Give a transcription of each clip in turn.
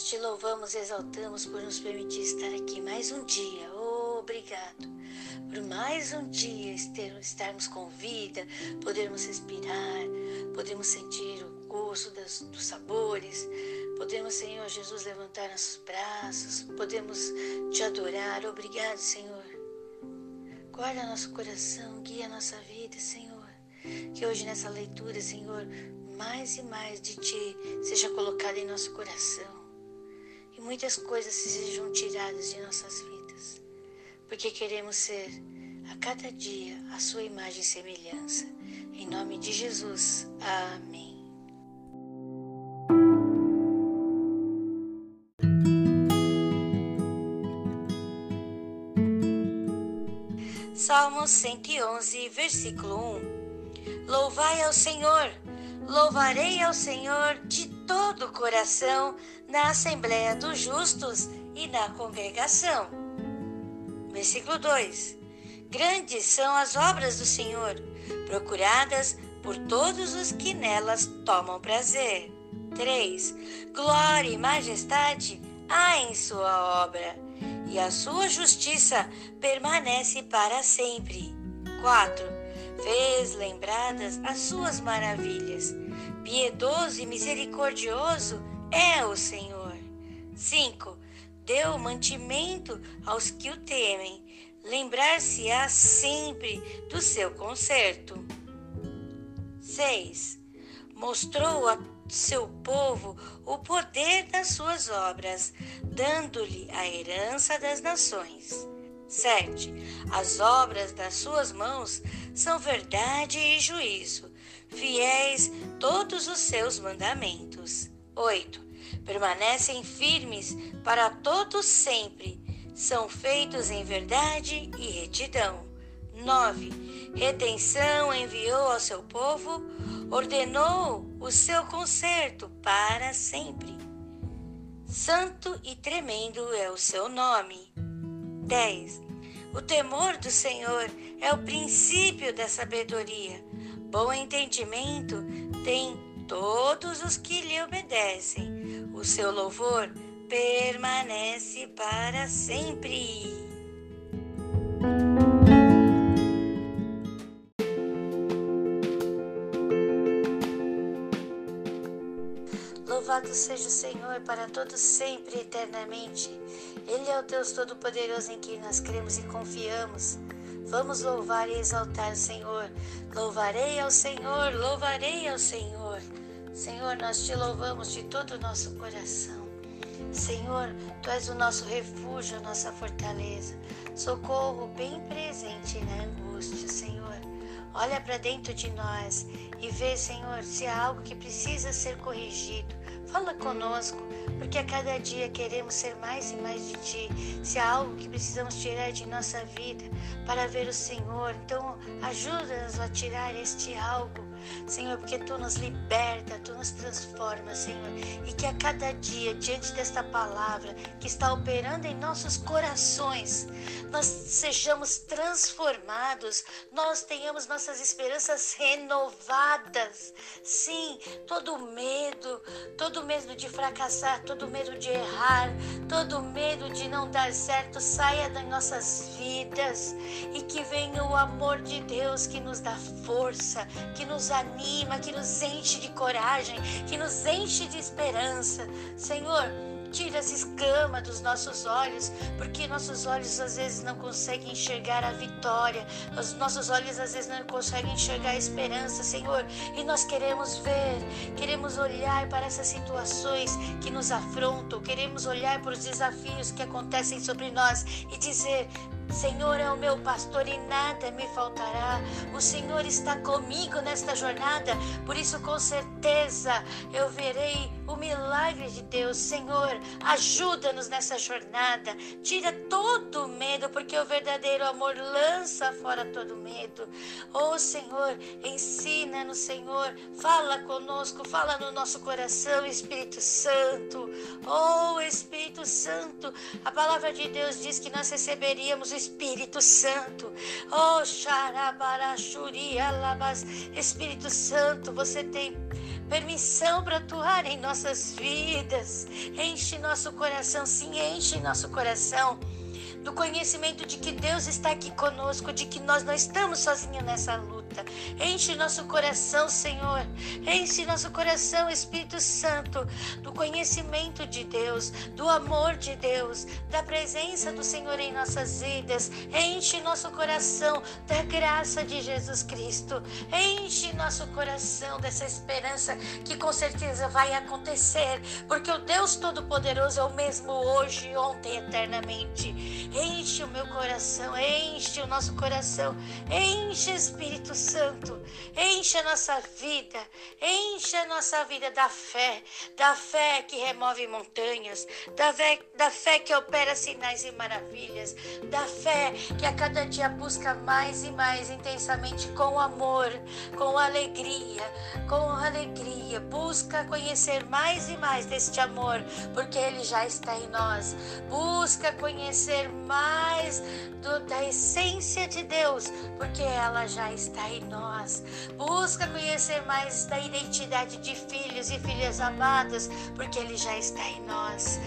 te louvamos exaltamos por nos permitir estar aqui mais um dia. Oh, obrigado por mais um dia estarmos com vida, podermos respirar, podemos sentir o gosto das, dos sabores, podemos, Senhor Jesus, levantar nossos braços, podemos te adorar. Obrigado, Senhor. Guarda nosso coração, guia nossa vida, Senhor. Que hoje nessa leitura, Senhor, mais e mais de Ti seja colocada em nosso coração muitas coisas sejam tiradas de nossas vidas, porque queremos ser a cada dia a Sua imagem e semelhança. Em nome de Jesus. Amém. Salmo 111, versículo 1. Louvai ao Senhor Louvarei ao Senhor de todo o coração na Assembleia dos Justos e na congregação. Versículo 2: Grandes são as obras do Senhor, procuradas por todos os que nelas tomam prazer. 3. Glória e majestade há em sua obra, e a sua justiça permanece para sempre. 4 fez lembradas as suas maravilhas. Piedoso e misericordioso é o Senhor. 5. Deu mantimento aos que o temem. Lembrar-se-á sempre do seu conserto. 6. Mostrou a seu povo o poder das suas obras, dando-lhe a herança das nações. 7. As obras das suas mãos são verdade e juízo, fiéis todos os seus mandamentos. 8. Permanecem firmes para todos sempre, são feitos em verdade e retidão. 9. Retenção enviou ao seu povo, ordenou o seu conserto para sempre. Santo e tremendo é o seu nome. 10. O temor do Senhor é o princípio da sabedoria. Bom entendimento tem todos os que lhe obedecem. O seu louvor permanece para sempre. Louvado seja o Senhor para todos sempre e eternamente. Ele é o Deus Todo-Poderoso em quem nós cremos e confiamos. Vamos louvar e exaltar o Senhor. Louvarei ao Senhor, louvarei ao Senhor. Senhor, nós te louvamos de todo o nosso coração. Senhor, tu és o nosso refúgio, a nossa fortaleza, socorro bem presente na angústia, Senhor. Olha para dentro de nós e vê, Senhor, se há algo que precisa ser corrigido. Fala conosco, porque a cada dia queremos ser mais e mais de Ti. Se há algo que precisamos tirar de nossa vida para ver o Senhor, então ajuda-nos a tirar este algo Senhor, porque tu nos liberta, tu nos transforma, Senhor, e que a cada dia, diante desta palavra que está operando em nossos corações, nós sejamos transformados, nós tenhamos nossas esperanças renovadas. Sim, todo medo, todo medo de fracassar, todo medo de errar, todo medo de não dar certo saia das nossas vidas e que venha o amor de Deus que nos dá força, que nos anima, que nos enche de coragem, que nos enche de esperança. Senhor, tira essa escama dos nossos olhos, porque nossos olhos às vezes não conseguem enxergar a vitória, os nossos olhos às vezes não conseguem enxergar a esperança, Senhor, e nós queremos ver, queremos olhar para essas situações que nos afrontam, queremos olhar para os desafios que acontecem sobre nós e dizer: Senhor é o meu pastor e nada me faltará. O Senhor está comigo nesta jornada, por isso, com certeza, eu verei milagre de Deus. Senhor, ajuda-nos nessa jornada. Tira todo o medo, porque o verdadeiro amor lança fora todo medo. Oh, Senhor, ensina-nos, Senhor. Fala conosco, fala no nosso coração, Espírito Santo. Oh, Espírito Santo, a palavra de Deus diz que nós receberíamos o Espírito Santo. Oh, Xarabarachuri, Alabas. Espírito Santo, você tem permissão para atuar em nossas vidas. Enche nosso coração, sim, enche nosso coração do conhecimento de que Deus está aqui conosco, de que nós não estamos sozinhos nessa luta. Enche nosso coração, Senhor. Enche nosso coração, Espírito Santo, do conhecimento de Deus, do amor de Deus, da presença do Senhor em nossas vidas. Enche nosso coração da graça de Jesus Cristo. Enche nosso coração dessa esperança que com certeza vai acontecer, porque o Deus Todo-Poderoso é o mesmo hoje, ontem, eternamente. Enche o meu coração, enche o nosso coração, enche Espírito Santo, enche a nossa vida, enche a nossa vida da fé, da fé que remove montanhas, da fé, da fé que opera sinais e maravilhas, da fé que a cada dia busca mais e mais intensamente com amor, com alegria, com alegria, busca conhecer mais e mais deste amor, porque ele já está em nós. Busca conhecer mais do, da essência de Deus, porque ela já está em nós. Busca conhecer mais da identidade de filhos e filhas amadas, porque Ele já está em nós.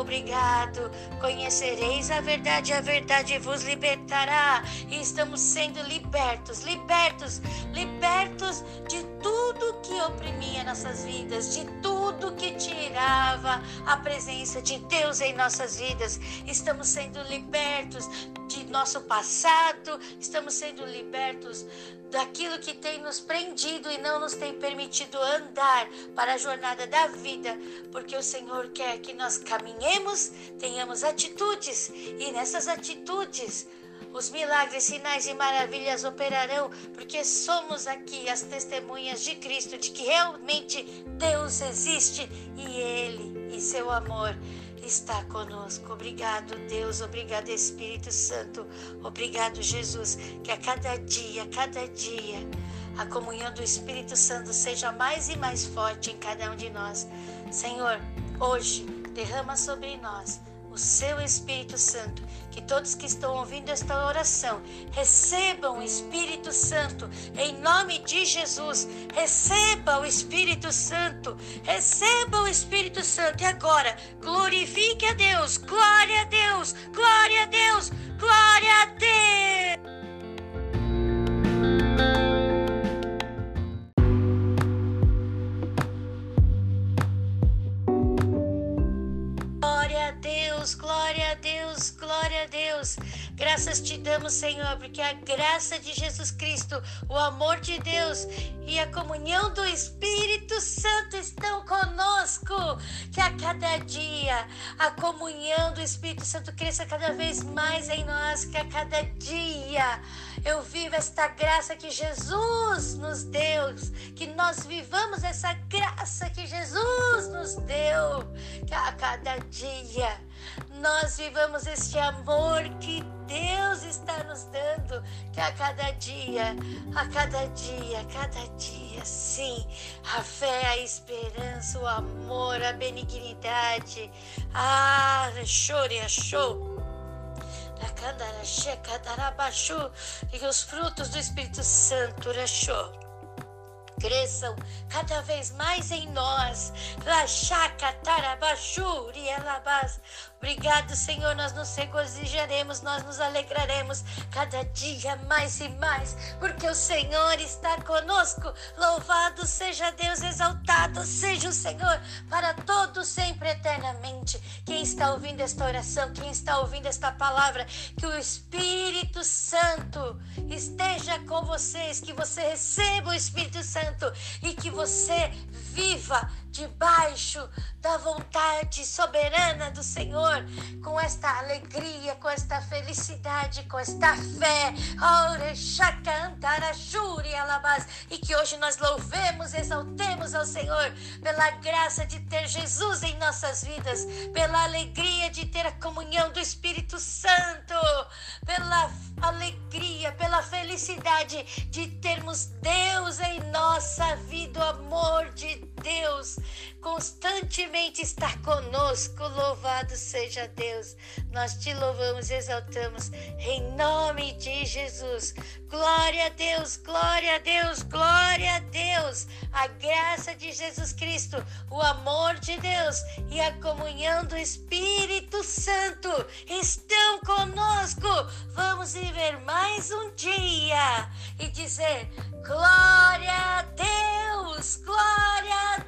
Obrigado. Conhecereis a verdade, a verdade vos libertará. E estamos sendo libertos, libertos, libertos de tudo que oprimia nossas vidas, de tudo que tirava a presença de Deus em nossas vidas. Estamos sendo libertos de nosso passado, estamos sendo libertos daquilo que tem nos prendido e não nos tem permitido andar para a jornada da vida, porque o Senhor quer que nós caminhemos, tenhamos atitudes e nessas atitudes os milagres, sinais e maravilhas operarão, porque somos aqui as testemunhas de Cristo, de que realmente Deus existe e Ele e seu amor está conosco. Obrigado, Deus. Obrigado, Espírito Santo. Obrigado, Jesus. Que a cada dia, a cada dia, a comunhão do Espírito Santo seja mais e mais forte em cada um de nós. Senhor, hoje derrama sobre nós o seu Espírito Santo. Que todos que estão ouvindo esta oração recebam o Espírito Santo em nome de Jesus. Receba o Espírito Santo. Receba o Espírito Santo. E agora, glorifique a Deus. Glória a Deus. Glória a Deus. Glória a Deus. Deus. Graças te damos, Senhor, porque a graça de Jesus Cristo, o amor de Deus e a comunhão do Espírito Santo estão conosco. Que a cada dia a comunhão do Espírito Santo cresça cada vez mais em nós, que a cada dia eu vivo esta graça que Jesus nos deu, que nós vivamos essa graça que Jesus nos deu, que a cada dia nós vivamos este amor que Deus está nos dando, que a cada dia, a cada dia, a cada dia, sim, a fé, a esperança, o amor, a benignidade, ah, chore, achou. E os frutos do Espírito Santo, achou cresçam cada vez mais em nós. Obrigado, Senhor. Nós nos regozijaremos, nós nos alegraremos cada dia mais e mais, porque o Senhor está conosco. Louvado seja Deus, exaltado seja o Senhor para todos sempre eternamente. Quem está ouvindo esta oração, quem está ouvindo esta palavra, que o Espírito Santo esteja com vocês, que você receba o Espírito Santo e que você viva debaixo da vontade soberana do Senhor, com esta alegria, com esta felicidade, com esta fé. E que hoje nós louvemos, exaltemos ao Senhor pela graça de ter Jesus em nossas vidas, pela alegria de ter a comunhão do Espírito Santo, pela alegria, pela felicidade de termos Deus em nossa vida, o amor constantemente está conosco. Louvado seja Deus. Nós te louvamos e exaltamos em nome de Jesus. Glória a Deus, glória a Deus, glória a Deus. A graça de Jesus Cristo, o amor de Deus e a comunhão do Espírito Santo estão conosco. Vamos viver mais um dia e dizer: glória a Deus, glória